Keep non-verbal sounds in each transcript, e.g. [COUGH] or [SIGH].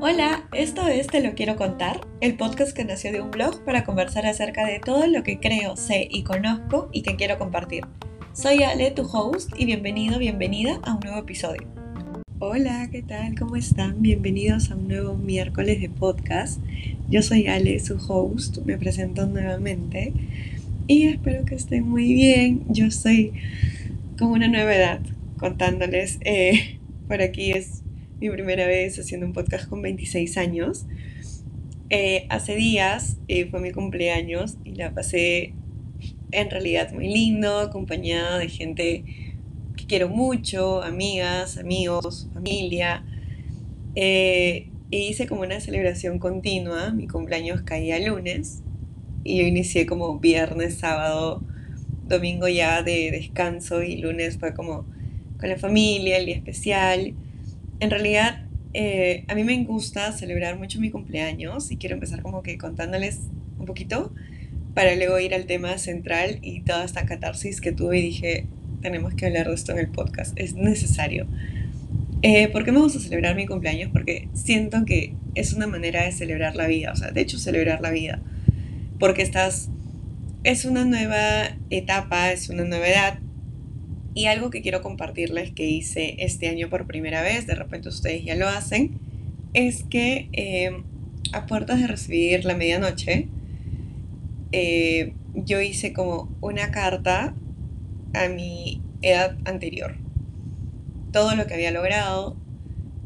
Hola, esto es Te lo quiero contar, el podcast que nació de un blog para conversar acerca de todo lo que creo, sé y conozco y que quiero compartir. Soy Ale, tu host, y bienvenido, bienvenida a un nuevo episodio. Hola, ¿qué tal? ¿Cómo están? Bienvenidos a un nuevo miércoles de podcast. Yo soy Ale, su host, me presento nuevamente y espero que estén muy bien. Yo soy como una nueva edad contándoles. Eh, por aquí es mi primera vez haciendo un podcast con 26 años. Eh, hace días eh, fue mi cumpleaños y la pasé en realidad muy lindo, acompañada de gente que quiero mucho, amigas, amigos, familia. e hice como una celebración continua. Mi cumpleaños caía lunes y yo inicié como viernes, sábado, domingo ya de descanso y lunes fue como con la familia, el día especial. En realidad, eh, a mí me gusta celebrar mucho mi cumpleaños y quiero empezar como que contándoles un poquito para luego ir al tema central y toda esta catarsis que tuve y dije, tenemos que hablar de esto en el podcast, es necesario. Eh, ¿Por qué me gusta celebrar mi cumpleaños? Porque siento que es una manera de celebrar la vida, o sea, de hecho celebrar la vida, porque estás, es una nueva etapa, es una novedad, y algo que quiero compartirles que hice este año por primera vez, de repente ustedes ya lo hacen, es que em, a puertas de recibir la medianoche, eh, yo hice como una carta a mi edad anterior. Todo lo que había logrado,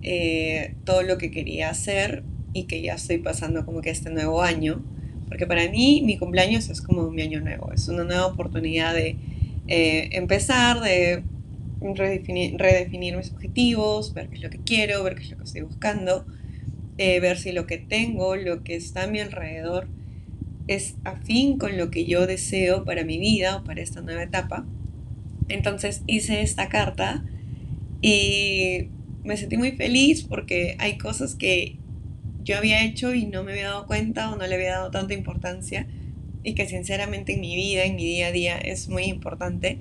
eh, todo lo que quería hacer y que ya estoy pasando como que este nuevo año. Porque para mí mi cumpleaños es como mi año nuevo, es una nueva oportunidad de eh, empezar, de redefinir, mis objetivos, ver qué es lo que quiero, ver qué es lo que estoy buscando, eh, ver si lo que tengo, lo que está a mi alrededor, es afín con lo que yo deseo para mi vida o para esta nueva etapa. Entonces hice esta carta y me sentí muy feliz porque hay cosas que yo había hecho y no me había dado cuenta o no le había dado tanta importancia y que sinceramente en mi vida, en mi día a día es muy importante.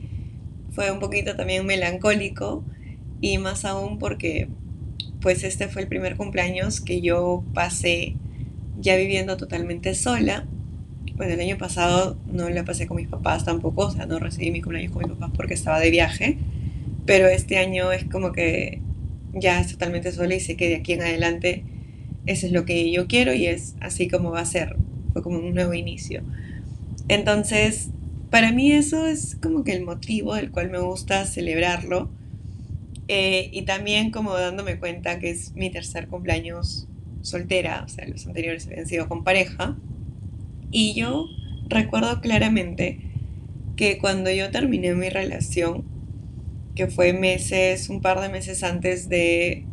Fue un poquito también melancólico y más aún porque pues este fue el primer cumpleaños que yo pasé ya viviendo totalmente sola. Bueno, el año pasado no la pasé con mis papás tampoco, o sea, no recibí mi cumpleaños con mis papás porque estaba de viaje, pero este año es como que ya es totalmente sola y sé que de aquí en adelante eso es lo que yo quiero y es así como va a ser. Fue como un nuevo inicio. Entonces, para mí eso es como que el motivo del cual me gusta celebrarlo. Eh, y también como dándome cuenta que es mi tercer cumpleaños soltera, o sea, los anteriores habían sido con pareja. Y yo recuerdo claramente que cuando yo terminé mi relación, que fue meses, un par de meses antes de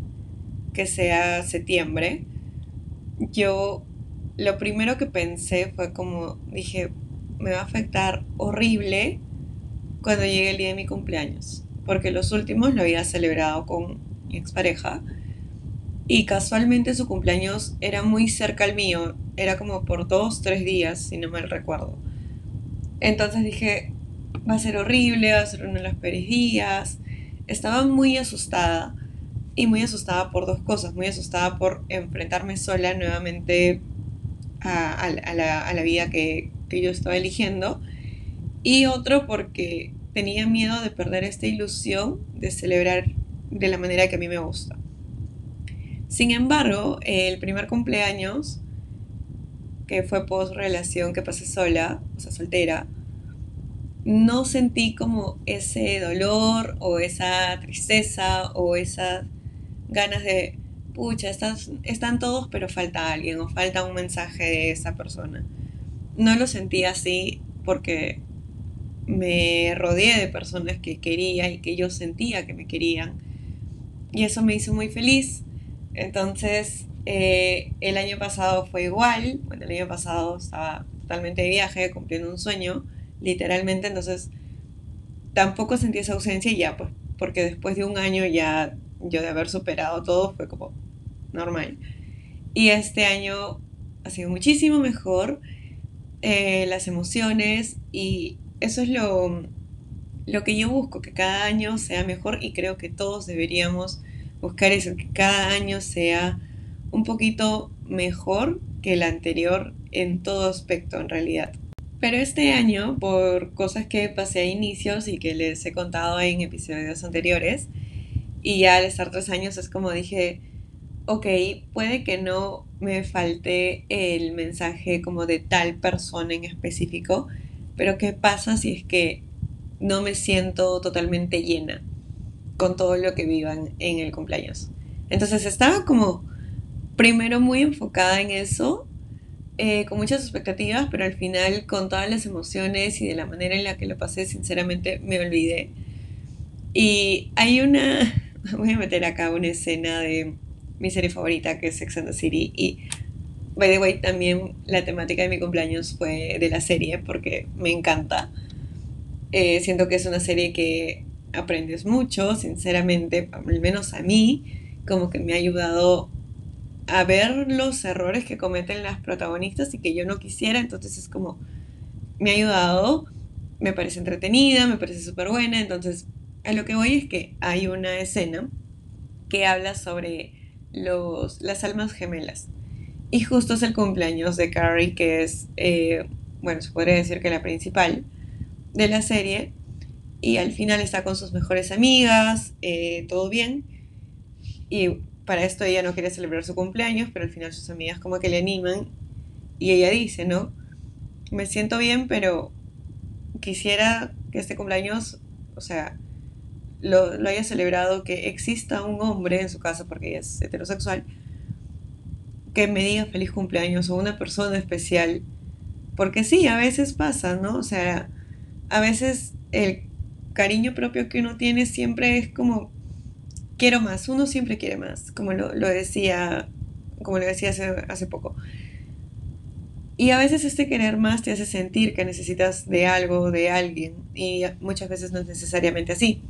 que sea septiembre, yo lo primero que pensé fue como, dije, me va a afectar horrible cuando llegue el día de mi cumpleaños, porque los últimos lo había celebrado con mi expareja y casualmente su cumpleaños era muy cerca al mío, era como por dos, tres días, si no mal recuerdo. Entonces dije, va a ser horrible, va a ser uno de los peores días. Estaba muy asustada y muy asustada por dos cosas, muy asustada por enfrentarme sola nuevamente a, la, vida que, que yo estaba eligiendo y otro porque tenía miedo de perder esta ilusión de celebrar de la manera que a mí me gusta. Sin embargo, el primer cumpleaños, que fue post relación que pasé sola, o sea, soltera, no sentí como ese dolor o esa tristeza o esas ganas de, pucha, están todos pero falta alguien o falta un mensaje de esa persona no lo sentí así porque me rodeé de personas que quería y que yo sentía que me querían. Y eso me hizo muy feliz. Entonces, eh, el año pasado fue igual. Bueno, el año pasado estaba totalmente de viaje, cumpliendo un sueño, literalmente. Entonces, tampoco sentí esa ausencia y ya, pues, porque después de un año ya yo de haber superado todo fue como normal. Y este año ha sido muchísimo mejor eh, las emociones y eso es lo, lo que yo busco, que cada año sea mejor y creo que todos deberíamos buscar eso, que cada año sea un poquito mejor que el anterior en todo aspecto en realidad. Pero este año, por cosas que pasé a inicios y que les he contado en episodios anteriores, y ya al estar tres años es como dije, ok, puede que no me falte el mensaje como de tal persona en específico, pero ¿qué pasa si es que no me siento totalmente llena con todo lo que vivan en el cumpleaños? Entonces estaba como primero muy enfocada en eso eh, con muchas expectativas, pero al final con todas las emociones y de la manera en la que lo pasé, sinceramente me olvidé. Y hay una, [LAUGHS] voy a meter acá una escena de mi serie favorita que es Sex and the City y by the way también la temática de mi cumpleaños fue de la serie porque me encanta. Eh, siento que es una serie que aprendes mucho, sinceramente, al menos a mí, como que me ha ayudado a ver los errores que cometen las protagonistas y que yo no quisiera, entonces es como, me ha ayudado, me parece entretenida, me parece súper buena, entonces a lo que voy es que hay una escena que habla sobre los, las almas gemelas. Y justo es el cumpleaños de Carrie, que es, eh, bueno, se podría decir que la principal de la serie. Y al final está con sus mejores amigas, eh, todo bien. Y para esto ella no quiere celebrar su cumpleaños, pero al final sus amigas como que le animan y ella dice, ¿no? Me siento bien, pero quisiera que este cumpleaños, o sea, lo, haya celebrado, que exista un hombre en su casa, porque es heterosexual, que me diga feliz cumpleaños o una persona especial. Porque sí, a veces pasa, ¿no? O sea, a veces el cariño propio que uno tiene siempre es como quiero más, uno siempre quiere más, como lo, decía, como lo decía hace, hace poco. Y a veces este querer más te hace sentir que necesitas de algo, de alguien, y muchas veces no es necesariamente así.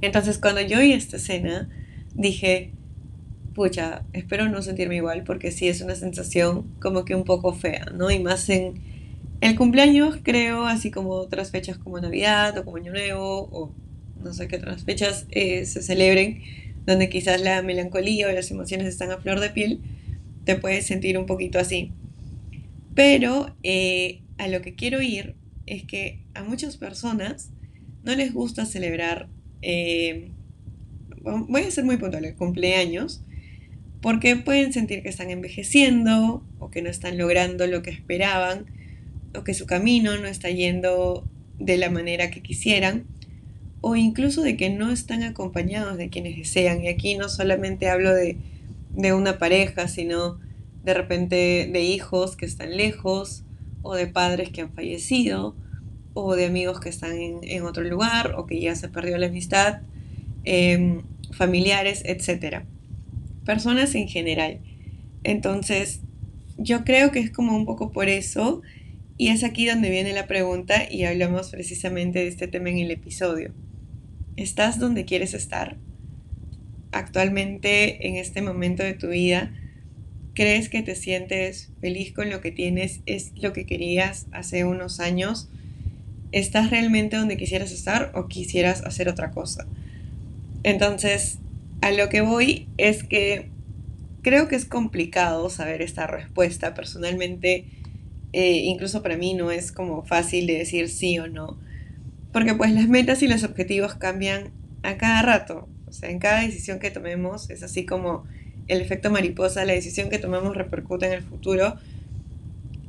Entonces cuando yo vi esta escena, dije, pucha, espero no sentirme igual, porque sí es una sensación como que un poco fea, ¿no? Y más en el cumpleaños, creo, así como otras fechas como Navidad o como Año Nuevo o no sé qué otras fechas eh, se celebren, donde quizás la melancolía o las emociones están a flor de piel, te puedes sentir un poquito así. Pero eh, a lo que quiero ir es que a muchas personas no les gusta celebrar, eh, voy a ser muy puntual, cumpleaños, porque pueden sentir que están envejeciendo o que no están logrando lo que esperaban o que su camino no está yendo de la manera que quisieran o incluso de que no están acompañados de quienes desean. Y aquí no solamente hablo de, una pareja, sino de repente de hijos que están lejos, o de padres que han fallecido, o de amigos que están en, otro lugar, o que ya se perdió la amistad, em, familiares, etc. Personas en general. Entonces, yo creo que es como un poco por eso, y es aquí donde viene la pregunta y hablamos precisamente de este tema en el episodio. ¿Estás donde quieres estar? Actualmente, en este momento de tu vida, ¿crees que te sientes feliz con lo que tienes? ¿Es lo que querías hace unos años? ¿Estás realmente donde quisieras estar o quisieras hacer otra cosa? Entonces, a lo que voy es que creo que es complicado saber esta respuesta. Personalmente, eh, incluso para mí no es como fácil de decir sí o no porque pues las metas y los objetivos cambian a cada rato. O sea, en cada decisión que tomemos es así como el efecto mariposa, la decisión que tomamos repercute en el futuro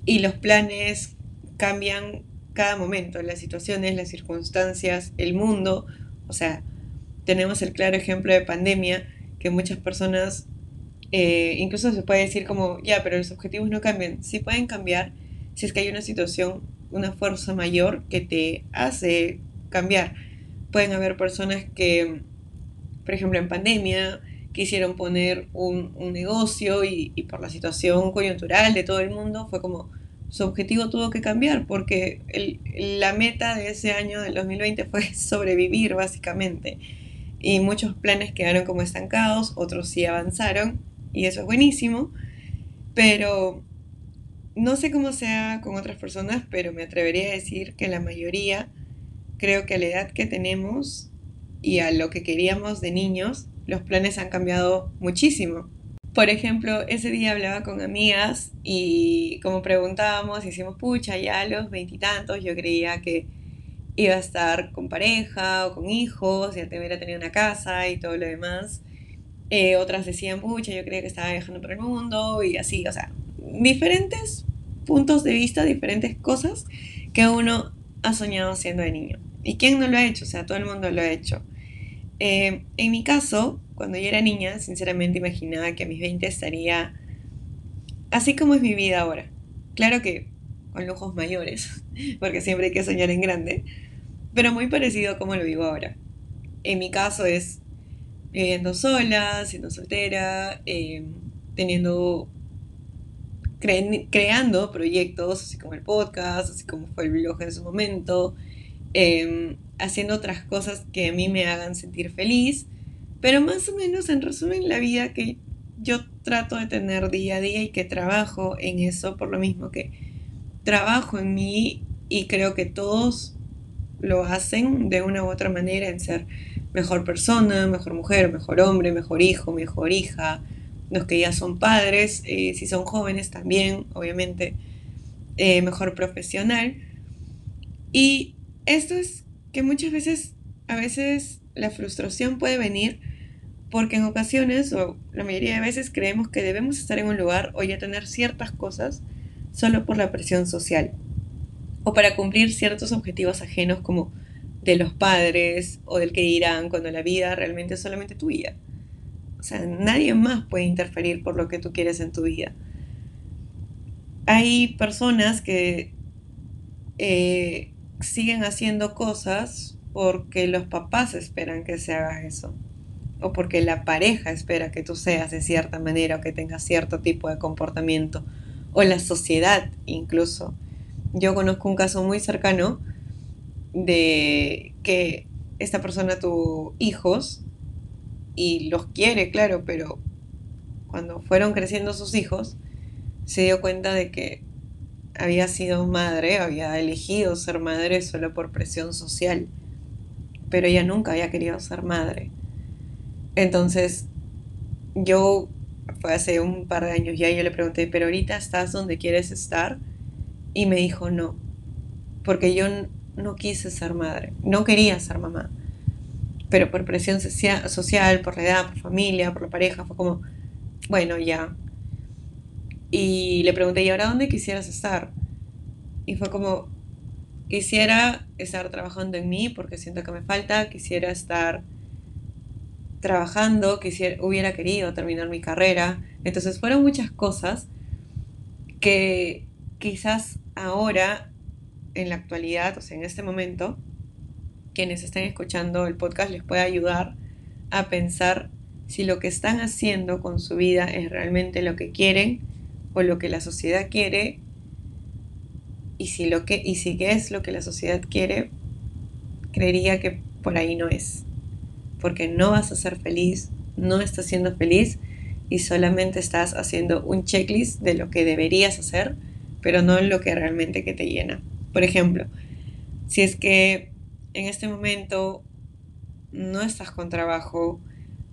y los planes cambian cada momento, las situaciones, las circunstancias, el mundo. O sea, tenemos el claro ejemplo de pandemia que muchas personas, eh, incluso se puede decir como, ya, pero los objetivos no cambian. Sí pueden cambiar si es que hay una situación una fuerza mayor que te hace cambiar. Pueden haber personas que, por ejemplo, en pandemia quisieron poner un, negocio y, por la situación coyuntural de todo el mundo fue como su objetivo tuvo que cambiar porque la meta de ese año del 2020 fue [LAUGHS] sobrevivir básicamente y muchos planes quedaron como estancados, otros sí avanzaron y eso es buenísimo, pero no sé cómo sea con otras personas, pero me atrevería a decir que la mayoría, creo que a la edad que tenemos y a lo que queríamos de niños, los planes han cambiado muchísimo. Por ejemplo, ese día hablaba con amigas y como preguntábamos, hicimos pucha, ya a los veintitantos yo creía que iba a estar con pareja o con hijos, ya hubiera tenido una casa y todo lo demás. Eh, otras decían, pucha, yo creía que estaba viajando por el mundo y así, o sea, diferentes puntos de vista, diferentes cosas que uno ha soñado siendo de niño. ¿Y quién no lo ha hecho? O sea, todo el mundo lo ha hecho. Eh, en mi caso, cuando yo era niña, sinceramente imaginaba que a mis 20 estaría así como es mi vida ahora. Claro que con lujos mayores, [LAUGHS] porque siempre hay que soñar en grande, pero muy parecido a como lo vivo ahora. En mi caso es viviendo sola, siendo soltera, eh, teniendo, creando proyectos, así como el podcast, así como fue el blog en su momento, eh, haciendo otras cosas que a mí me hagan sentir feliz pero más o menos, en resumen, la vida que yo trato de tener día a día y que trabajo en eso, por lo mismo que trabajo en mí y creo que todos lo hacen de una u otra manera en ser mejor persona, mejor mujer, mejor hombre, mejor hijo, mejor hija, los que ya son padres, eh, si son jóvenes también, obviamente, eh, mejor profesional. Y esto es que muchas veces, a veces la frustración puede venir porque en ocasiones, o la mayoría de veces, creemos que debemos estar en un lugar o ya tener ciertas cosas solo por la presión social, o para cumplir ciertos objetivos ajenos como de los padres o del que dirán cuando la vida realmente es solamente tuya. O sea, nadie más puede interferir por lo que tú quieres en tu vida. Hay personas que eh, siguen haciendo cosas porque los papás esperan que se haga eso o porque la pareja espera que tú seas de cierta manera o que tengas cierto tipo de comportamiento, o la sociedad incluso. Yo conozco un caso muy cercano de que esta persona tuvo hijos y los quiere, claro, pero cuando fueron creciendo sus hijos, se dio cuenta de que había sido madre, había elegido ser madre solo por presión social, pero ella nunca había querido ser madre. Entonces, yo, fue hace un par de años ya, yo le pregunté, pero ahorita estás donde quieres estar? Y me dijo, no, porque yo no quise ser madre, no quería ser mamá, pero por presión social, por la edad, por familia, por la pareja, fue como, bueno, ya. Y le pregunté, ¿y ahora dónde quisieras estar? Y fue como, quisiera estar trabajando en mí porque siento que me falta, quisiera estar trabajando, quisiera, hubiera querido terminar mi carrera. Entonces fueron muchas cosas que quizás ahora, en la actualidad, o sea, en este momento, quienes están escuchando el podcast les puede ayudar a pensar si lo que están haciendo con su vida es realmente lo que quieren o lo que la sociedad quiere y si lo que y si es lo que la sociedad quiere creería que por ahí no es porque no vas a ser feliz, no estás siendo feliz y solamente estás haciendo un checklist de lo que deberías hacer, pero no lo que realmente que te llena. Por ejemplo, si es que en este momento no estás con trabajo,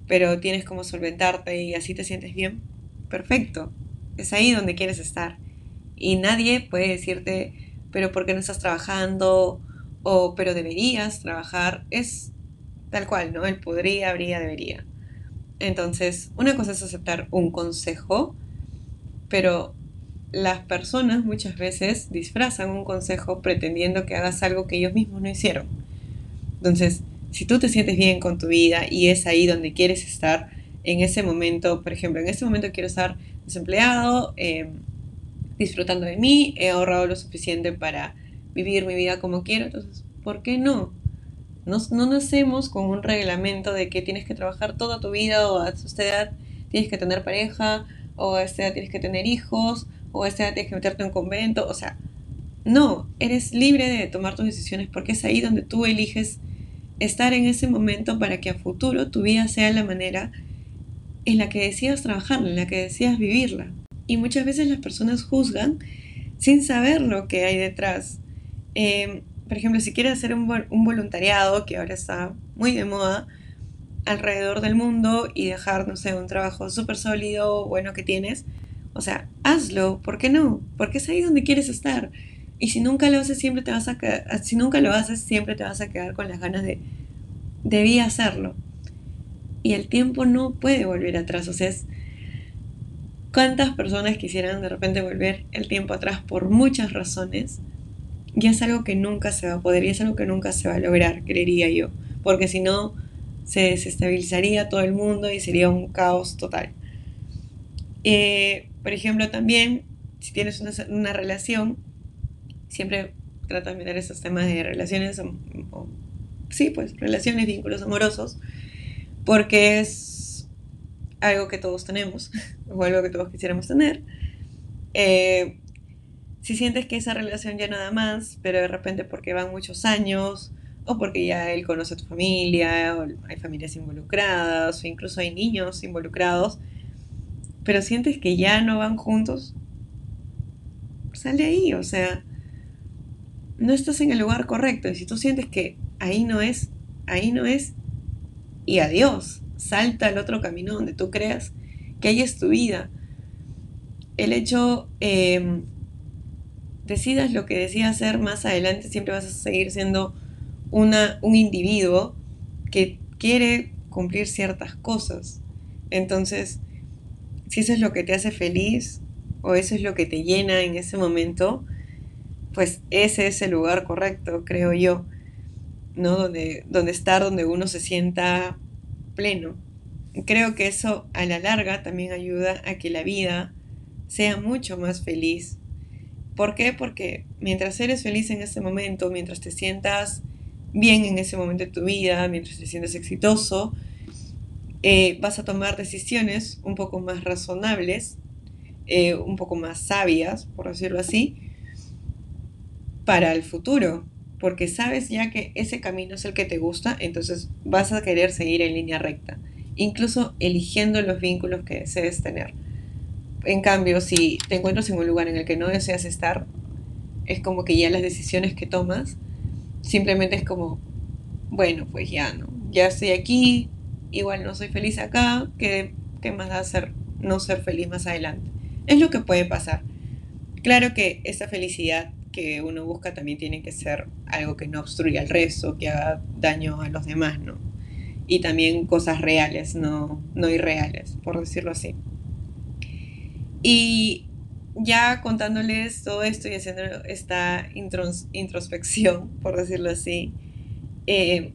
pero tienes como solventarte y así te sientes bien, perfecto. Es ahí donde quieres estar. Y nadie puede decirte, pero ¿por qué no estás trabajando? O pero deberías trabajar. Es Tal cual, ¿no? El podría, habría, debería. Entonces, una cosa es aceptar un consejo, pero las personas muchas veces disfrazan un consejo pretendiendo que hagas algo que ellos mismos no hicieron. Entonces, si tú te sientes bien con tu vida y es ahí donde quieres estar, en ese momento, por ejemplo, en este momento quiero estar desempleado, eh, disfrutando de mí, he ahorrado lo suficiente para vivir mi vida como quiero, entonces, ¿por qué no? No, nacemos con un reglamento de que tienes que trabajar toda tu vida o a esta edad tienes que tener pareja o a esta edad tienes que tener hijos o a esta edad tienes que meterte en un convento. O sea, no, eres libre de tomar tus decisiones porque es ahí donde tú eliges estar en ese momento para que a futuro tu vida sea la manera en la que decidas trabajarla, en la que decidas vivirla. Y muchas veces las personas juzgan sin saber lo que hay detrás. Em, por ejemplo, si quieres hacer un, voluntariado, que ahora está muy de moda, alrededor del mundo y dejar, no sé, un trabajo súper sólido, bueno que tienes. O sea, hazlo, ¿por qué no? Porque es ahí donde quieres estar. Y si nunca lo haces, siempre te vas a quedar, si nunca lo haces, siempre te vas a quedar con las ganas de, debí hacerlo. Y el tiempo no puede volver atrás. O sea, es, ¿cuántas personas quisieran de repente volver el tiempo atrás por muchas razones? Y es algo que nunca se va a poder y es algo que nunca se va a lograr, creería yo. Porque si no, se desestabilizaría todo el mundo y sería un caos total. Eh, por ejemplo, también, si tienes una, relación, siempre trata de mirar esos temas de relaciones, sí, pues relaciones, vínculos amorosos, porque es algo que todos tenemos, [LAUGHS] o algo que todos quisiéramos tener. Eh, si sientes que esa relación ya nada más, pero de repente porque van muchos años, o porque ya él conoce a tu familia, o hay familias involucradas, o incluso hay niños involucrados, pero sientes que ya no van juntos, sale ahí, o sea, no estás en el lugar correcto, y si tú sientes que ahí no es, ahí no es, y adiós, salta al otro camino donde tú creas que ahí es tu vida. El hecho, em, decidas lo que decidas hacer más adelante, siempre vas a seguir siendo una, un individuo que quiere cumplir ciertas cosas. Entonces, si eso es lo que te hace feliz o eso es lo que te llena en ese momento, pues ese es el lugar correcto, creo yo, ¿no? Donde, donde estar, donde uno se sienta pleno. Creo que eso a la larga también ayuda a que la vida sea mucho más feliz. ¿Por qué? Porque mientras eres feliz en ese momento, mientras te sientas bien en ese momento de tu vida, mientras te sientes exitoso, eh, vas a tomar decisiones un poco más razonables, eh, un poco más sabias, por decirlo así, para el futuro, porque sabes ya que ese camino es el que te gusta, entonces vas a querer seguir en línea recta, incluso eligiendo los vínculos que desees tener. En cambio, si te encuentras en un lugar en el que no deseas estar, es como que ya las decisiones que tomas simplemente es como, bueno, pues ya no, ya estoy aquí, igual no soy feliz acá, ¿qué, qué más da ser, no ser feliz más adelante? Es lo que puede pasar. Claro que esa felicidad que uno busca también tiene que ser algo que no obstruya al resto, que haga daño a los demás, ¿no? Y también cosas reales, no, no irreales, por decirlo así. Y ya contándoles todo esto y haciendo esta introspección, por decirlo así, eh,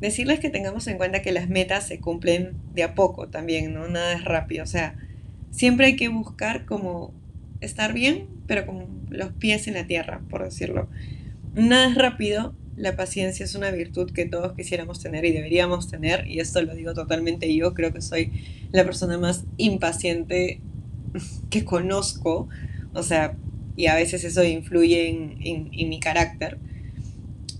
decirles que tengamos en cuenta que las metas se cumplen de a poco también, ¿no? Nada es rápido, o sea, siempre hay que buscar como estar bien, pero con los pies en la tierra, por decirlo. Nada es rápido, la paciencia es una virtud que todos quisiéramos tener y deberíamos tener, y esto lo digo totalmente yo, creo que soy la persona más impaciente que conozco, o sea, y a veces eso influye en, mi carácter.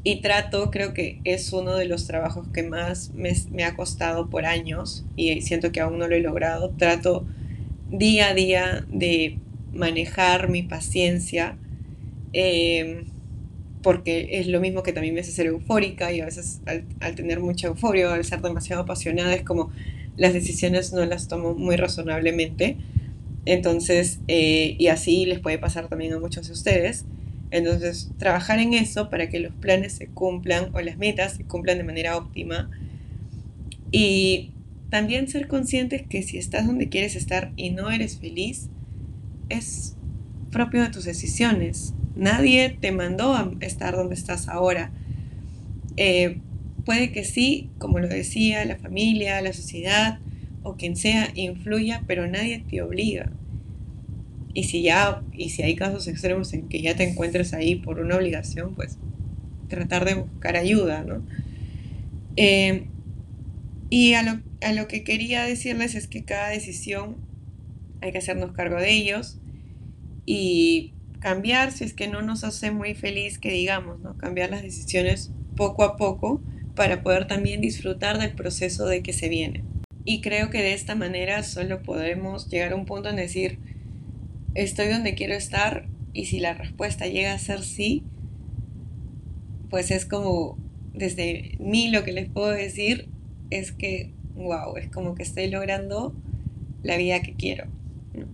Y trato, creo que es uno de los trabajos que más me, ha costado por años y siento que aún no lo he logrado. Trato día a día de manejar mi paciencia, em, porque es lo mismo que también me hace ser eufórica y a veces al, al, tener mucha euforia, al ser demasiado apasionada, es como las decisiones no las tomo muy razonablemente. Entonces, eh, y así les puede pasar también a muchos de ustedes. Entonces, trabajar en eso para que los planes se cumplan o las metas se cumplan de manera óptima. Y también ser conscientes que si estás donde quieres estar y no eres feliz, es propio de tus decisiones. Nadie te mandó a estar donde estás ahora. Eh, puede que sí, como lo decía, la familia, la sociedad, o quien sea influya, pero nadie te obliga. Y si ya, y si hay casos extremos en que ya te encuentres ahí por una obligación, pues tratar de buscar ayuda, ¿no? Eh, y a lo, a lo que quería decirles es que cada decisión hay que hacernos cargo de ellos y cambiar si es que no nos hace muy feliz que digamos, ¿no? Cambiar las decisiones poco a poco para poder también disfrutar del proceso de que se viene. Y creo que de esta manera solo podemos llegar a un punto en decir, estoy donde quiero estar y si la respuesta llega a ser sí, pues es como, desde mí lo que les puedo decir es que wow, es como que estoy logrando la vida que quiero,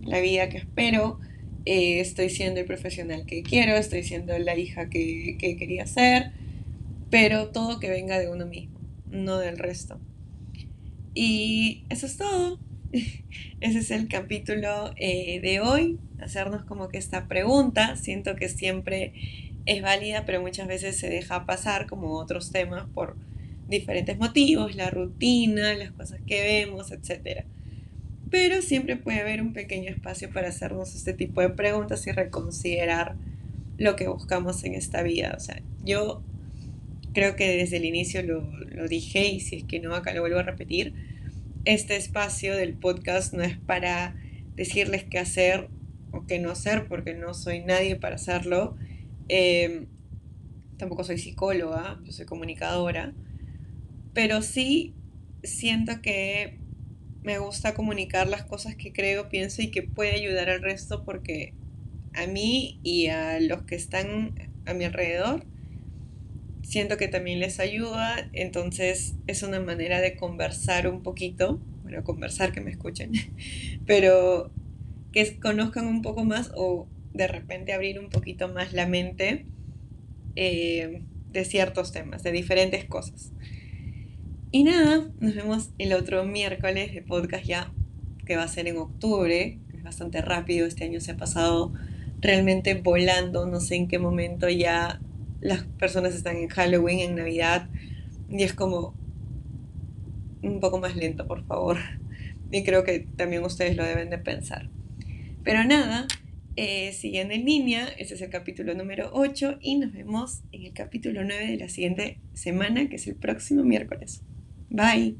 la vida que espero, eh, estoy siendo el profesional que quiero, estoy siendo la hija que, que quería ser, pero todo que venga de uno mismo, no del resto. Y eso es todo. [LAUGHS] Ese es el capítulo eh, de hoy, hacernos como que esta pregunta, siento que siempre es válida, pero muchas veces se deja pasar como otros temas por diferentes motivos, la rutina, las cosas que vemos, etc. Pero siempre puede haber un pequeño espacio para hacernos este tipo de preguntas y reconsiderar lo que buscamos en esta vida. O sea, yo creo que desde el inicio lo, lo dije y si es que no, acá lo vuelvo a repetir este espacio del podcast no es para decirles qué hacer o qué no hacer, porque no soy nadie para hacerlo. Em, tampoco soy psicóloga, yo soy comunicadora, pero sí siento que me gusta comunicar las cosas que creo, pienso y que puede ayudar al resto porque a mí y a los que están a mi alrededor siento que también les ayuda, entonces es una manera de conversar un poquito, bueno, conversar que me escuchen, [LAUGHS] pero que conozcan un poco más o de repente abrir un poquito más la mente eh, de ciertos temas, de diferentes cosas. Y nada, nos vemos el otro miércoles de podcast ya, que va a ser en octubre, es bastante rápido, este año se ha pasado realmente volando, no sé en qué momento ya las personas están en Halloween, en Navidad, y es como un poco más lento, por favor. [LAUGHS] Y creo que también ustedes lo deben de pensar. Pero nada, eh, siguen en línea, ese es el capítulo número 8 y nos vemos en el capítulo 9 de la siguiente semana, que es el próximo miércoles. Bye.